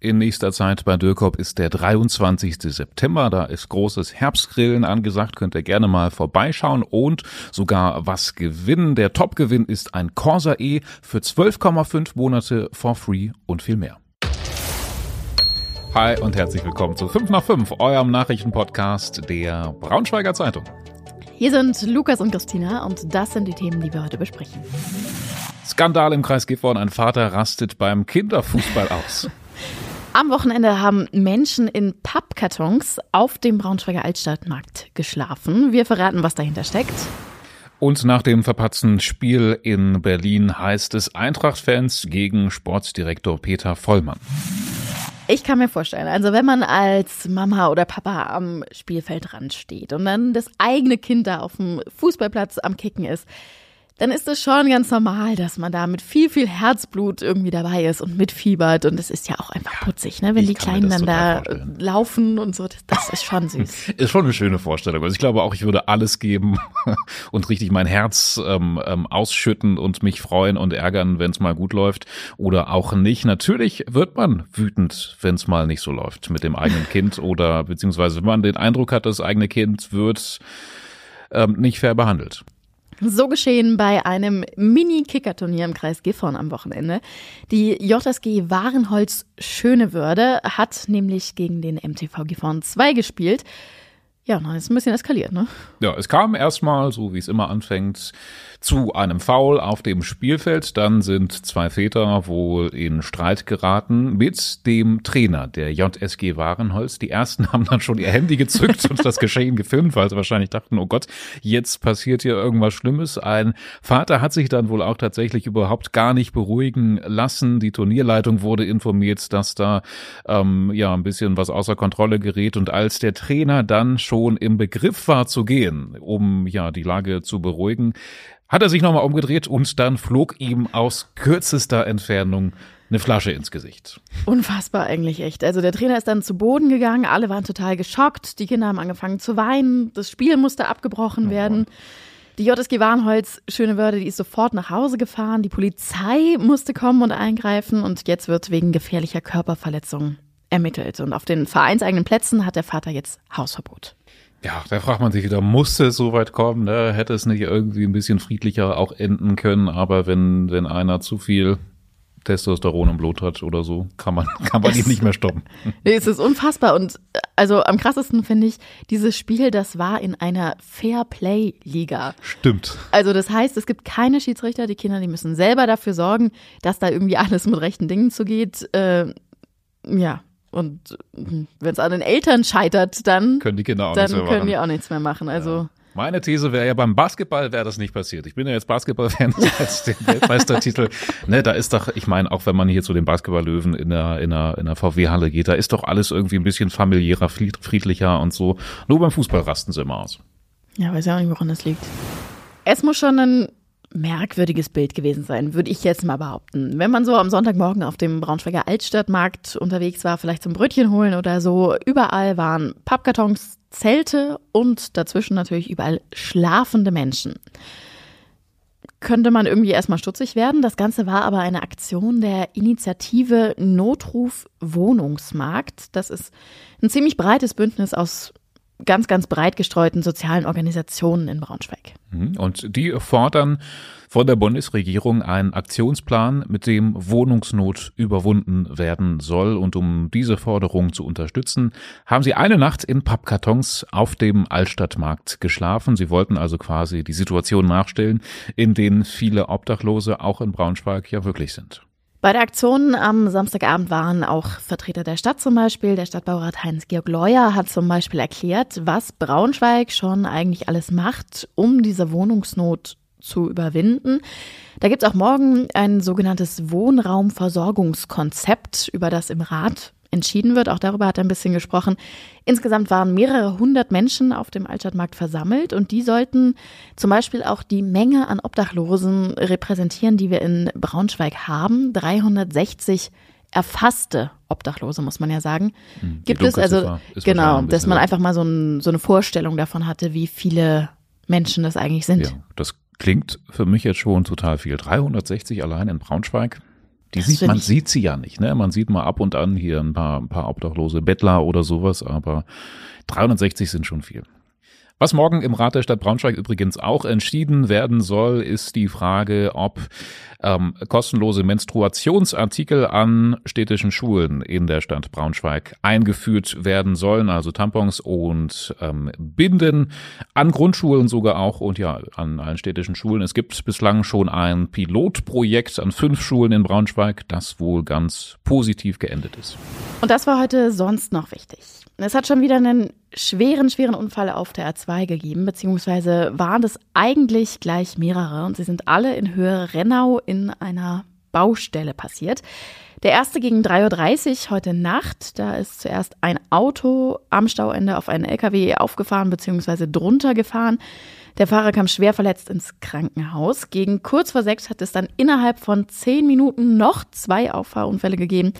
in nächster Zeit bei Dürkop ist der 23. September. Da ist großes Herbstgrillen angesagt. Könnt ihr gerne mal vorbeischauen und sogar was gewinnen. Der Topgewinn ist ein Corsa E für 12,5 Monate for free und viel mehr. Hi und herzlich willkommen zu 5 nach 5, eurem Nachrichtenpodcast der Braunschweiger Zeitung. Hier sind Lukas und Christina und das sind die Themen, die wir heute besprechen. Skandal im Kreis Gifhorn. Ein Vater rastet beim Kinderfußball aus. Am Wochenende haben Menschen in Pappkartons auf dem Braunschweiger Altstadtmarkt geschlafen. Wir verraten, was dahinter steckt. Und nach dem verpatzten Spiel in Berlin heißt es Eintracht-Fans gegen Sportsdirektor Peter Vollmann. Ich kann mir vorstellen, also wenn man als Mama oder Papa am Spielfeldrand steht und dann das eigene Kind da auf dem Fußballplatz am Kicken ist, dann ist es schon ganz normal, dass man da mit viel, viel Herzblut irgendwie dabei ist und mitfiebert. Und es ist ja auch einfach putzig, ne? wenn die Kleinen dann da vorstellen. laufen und so. Das, das, ist schon süß. ist schon eine schöne Vorstellung. Also ich glaube auch, ich würde alles geben und richtig mein Herz ähm, ähm, ausschütten und mich freuen und ärgern, wenn es mal gut läuft oder auch nicht. Natürlich wird man wütend, wenn es mal nicht so läuft mit dem eigenen Kind oder beziehungsweise wenn man den Eindruck hat, das eigene Kind wird ähm, nicht fair behandelt. So geschehen bei einem Mini-Kicker-Turnier im Kreis Gifhorn am Wochenende. Die JSG Warenholz Schönewörde hat nämlich gegen den MTV Gifhorn 2 gespielt. Ja, dann ist ein bisschen eskaliert, ne? Ja, es kam erstmal, so wie es immer anfängt, zu einem Foul auf dem Spielfeld. Dann sind zwei Väter wohl in Streit geraten mit dem Trainer der JSG Warenholz. Die ersten haben dann schon ihr Handy gezückt und das Geschehen gefilmt, weil sie wahrscheinlich dachten, oh Gott, jetzt passiert hier irgendwas Schlimmes. Ein Vater hat sich dann wohl auch tatsächlich überhaupt gar nicht beruhigen lassen. Die Turnierleitung wurde informiert, dass da ähm, ja ein bisschen was außer Kontrolle gerät. Und als der Trainer dann schon im Begriff war zu gehen, um ja die Lage zu beruhigen, hat er sich nochmal umgedreht und dann flog ihm aus kürzester Entfernung eine Flasche ins Gesicht. Unfassbar eigentlich echt. Also der Trainer ist dann zu Boden gegangen, alle waren total geschockt, die Kinder haben angefangen zu weinen, das Spiel musste abgebrochen oh, werden. Die JSG Warnholz, schöne Wörter, die ist sofort nach Hause gefahren, die Polizei musste kommen und eingreifen und jetzt wird wegen gefährlicher Körperverletzung ermittelt. Und auf den vereinseigenen Plätzen hat der Vater jetzt Hausverbot. Ja, da fragt man sich wieder, musste es so weit kommen? Ne? Hätte es nicht irgendwie ein bisschen friedlicher auch enden können? Aber wenn, wenn einer zu viel Testosteron im Blut hat oder so, kann man, kann man ihn nicht mehr stoppen. Nee, es ist unfassbar. Und also am krassesten finde ich, dieses Spiel, das war in einer Fair-Play-Liga. Stimmt. Also das heißt, es gibt keine Schiedsrichter, die Kinder, die müssen selber dafür sorgen, dass da irgendwie alles mit rechten Dingen zugeht. Äh, ja, und wenn es an den Eltern scheitert, dann können die Kinder auch, dann nichts, mehr können die auch nichts mehr machen. Also ja. Meine These wäre ja, beim Basketball wäre das nicht passiert. Ich bin ja jetzt Basketball-Fan als den Weltmeistertitel. Ne, da ist doch, ich meine, auch wenn man hier zu den Basketball-Löwen in der, in der, in der VW-Halle geht, da ist doch alles irgendwie ein bisschen familiärer, friedlicher und so. Nur beim Fußball rasten sie immer aus. Ja, weiß ja auch nicht, woran das liegt. Es muss schon ein merkwürdiges Bild gewesen sein, würde ich jetzt mal behaupten. Wenn man so am Sonntagmorgen auf dem Braunschweiger Altstadtmarkt unterwegs war, vielleicht zum Brötchen holen oder so, überall waren Pappkartons, Zelte und dazwischen natürlich überall schlafende Menschen. Könnte man irgendwie erstmal stutzig werden. Das Ganze war aber eine Aktion der Initiative Notruf Wohnungsmarkt. Das ist ein ziemlich breites Bündnis aus ganz, ganz breit gestreuten sozialen Organisationen in Braunschweig. Mhm. Und die fordern von der Bundesregierung einen Aktionsplan, mit dem Wohnungsnot überwunden werden soll. Und um diese Forderung zu unterstützen, haben sie eine Nacht in Pappkartons auf dem Altstadtmarkt geschlafen. Sie wollten also quasi die Situation nachstellen, in denen viele Obdachlose auch in Braunschweig ja wirklich sind. Bei der Aktion am Samstagabend waren auch Vertreter der Stadt zum Beispiel. Der Stadtbaurat Heinz-Georg Leuer hat zum Beispiel erklärt, was Braunschweig schon eigentlich alles macht, um diese Wohnungsnot zu überwinden. Da gibt es auch morgen ein sogenanntes Wohnraumversorgungskonzept, über das im Rat entschieden wird. Auch darüber hat er ein bisschen gesprochen. Insgesamt waren mehrere hundert Menschen auf dem Altstadtmarkt versammelt und die sollten zum Beispiel auch die Menge an Obdachlosen repräsentieren, die wir in Braunschweig haben. 360 erfasste Obdachlose, muss man ja sagen. Hm, Gibt es also, genau, dass man einfach mal so, ein, so eine Vorstellung davon hatte, wie viele Menschen das eigentlich sind. Ja, das klingt für mich jetzt schon total viel. 360 allein in Braunschweig. Die Das sieht, man sieht sie ja nicht, ne? Man sieht mal ab und an hier ein paar, ein paar obdachlose Bettler oder sowas, aber 360 sind schon viel. Was morgen im Rat der Stadt Braunschweig übrigens auch entschieden werden soll, ist die Frage, ob ähm, kostenlose Menstruationsartikel an städtischen Schulen in der Stadt Braunschweig eingeführt werden sollen, also Tampons und ähm, Binden an Grundschulen sogar auch und ja an allen städtischen Schulen. Es gibt bislang schon ein Pilotprojekt an fünf Schulen in Braunschweig, das wohl ganz positiv geendet ist. Und das war heute sonst noch wichtig. Es hat schon wieder einen schweren, schweren Unfall auf der A2 gegeben, beziehungsweise waren es eigentlich gleich mehrere und sie sind alle in Höhe Rennau in einer Baustelle passiert. Der erste gegen 3.30 Uhr heute Nacht. Da ist zuerst ein Auto am Stauende auf einen LKW aufgefahren bzw. drunter gefahren. Der Fahrer kam schwer verletzt ins Krankenhaus. Gegen kurz vor sechs hat es dann innerhalb von zehn Minuten noch zwei Auffahrunfälle gegeben.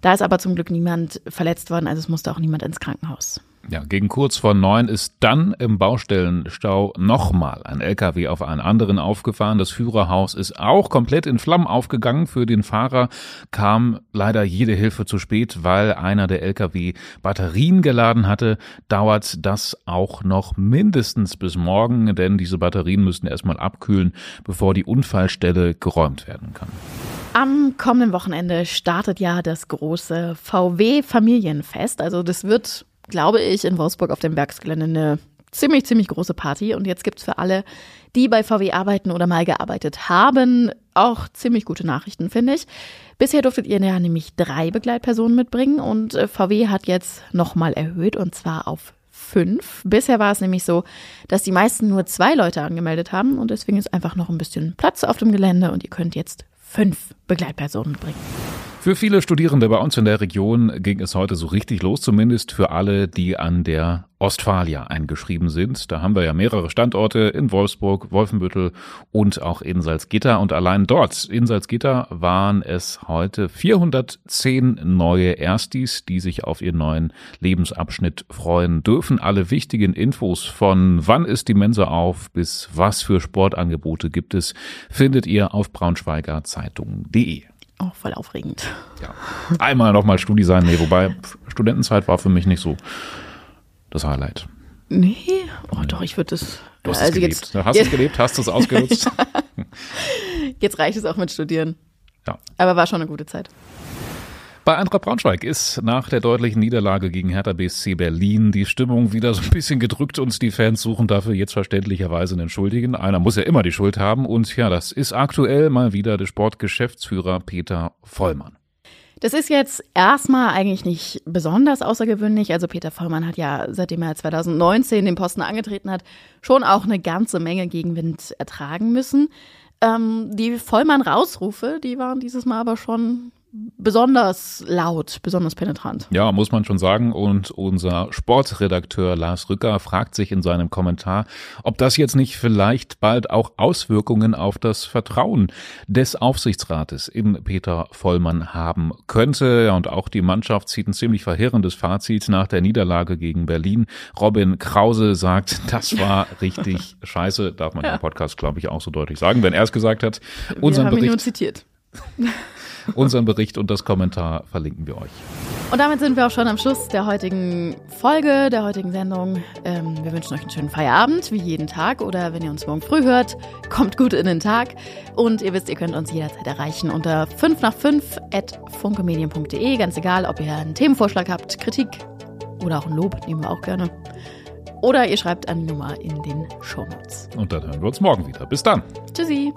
Da ist aber zum Glück niemand verletzt worden, also es musste auch niemand ins Krankenhaus. Ja, gegen kurz vor neun ist dann im Baustellenstau nochmal ein LKW auf einen anderen aufgefahren. Das Führerhaus ist auch komplett in Flammen aufgegangen. Für den Fahrer kam leider jede Hilfe zu spät, weil einer der LKW Batterien geladen hatte. Dauert das auch noch mindestens bis morgen, denn diese Batterien müssen erstmal abkühlen, bevor die Unfallstelle geräumt werden kann. Am kommenden Wochenende startet ja das große VW-Familienfest. Also das wird, glaube ich, in Wolfsburg auf dem Werksgelände eine ziemlich, ziemlich große Party. Und jetzt gibt's für alle, die bei VW arbeiten oder mal gearbeitet haben, auch ziemlich gute Nachrichten, finde ich. Bisher durftet ihr ja nämlich drei Begleitpersonen mitbringen und äh, VW hat jetzt nochmal erhöht und zwar auf fünf. Bisher war es nämlich so, dass die meisten nur zwei Leute angemeldet haben und deswegen ist einfach noch ein bisschen Platz auf dem Gelände und ihr könnt jetzt fünf Begleitpersonen mitbringen. Für viele Studierende bei uns in der Region ging es heute so richtig los, zumindest für alle, die an der Ostfalia eingeschrieben sind. Da haben wir ja mehrere Standorte in Wolfsburg, Wolfenbüttel und auch in Salzgitter. Und allein dort in Salzgitter waren es heute 410 neue Erstis, die sich auf ihren neuen Lebensabschnitt freuen dürfen. Alle wichtigen Infos von wann ist die Mensa auf bis was für Sportangebote gibt es, findet ihr auf braunschweigerzeitung.de. Oh, voll aufregend. Ja. Einmal nochmal Studi sein, nee, wobei Studentenzeit war für mich nicht so das Highlight. Nee, oh doch, ich würde das. Du hast also es gelebt. jetzt, Du hast es gelebt, hast es ausgenutzt. jetzt reicht es auch mit Studieren. Ja. Aber war schon eine gute Zeit. Bei Eintracht Braunschweig ist nach der deutlichen Niederlage gegen Hertha BSC Berlin die Stimmung wieder so ein bisschen gedrückt und die Fans suchen dafür jetzt verständlicherweise einen Schuldigen. Einer muss ja immer die Schuld haben und ja, das ist aktuell mal wieder der Sportgeschäftsführer Peter Vollmann. Das ist jetzt erstmal eigentlich nicht besonders außergewöhnlich. Also Peter Vollmann hat ja, seitdem er 2019 den Posten angetreten hat, schon auch eine ganze Menge Gegenwind ertragen müssen. Ähm, die Vollmann-Rausrufe, die waren dieses Mal aber schon besonders laut, besonders penetrant. Ja, muss man schon sagen. Und unser Sportredakteur Lars Rücker fragt sich in seinem Kommentar, ob das jetzt nicht vielleicht bald auch Auswirkungen auf das Vertrauen des Aufsichtsrates in Peter Vollmann haben könnte. Und auch die Mannschaft zieht ein ziemlich verheerendes Fazit nach der Niederlage gegen Berlin. Robin Krause sagt, das war richtig scheiße. Darf man Ja. im Podcast, glaube ich, auch so deutlich sagen, wenn er es gesagt hat. Wir Unseren haben ihn Bericht, zitiert. unseren Bericht und das Kommentar verlinken wir euch. Und damit sind wir auch schon am Schluss der heutigen Folge, der heutigen Sendung. Ähm, wir wünschen euch einen schönen Feierabend, wie jeden Tag. Oder wenn ihr uns morgen früh hört, kommt gut in den Tag. Und ihr wisst, ihr könnt uns jederzeit erreichen unter 5 nach 5 at funkemedien.de. Ganz egal, ob ihr einen Themenvorschlag habt, Kritik oder auch ein Lob, nehmen wir auch gerne. Oder ihr schreibt an die Nummer in den Shownotes. Und dann hören wir uns morgen wieder. Bis dann. Tschüssi.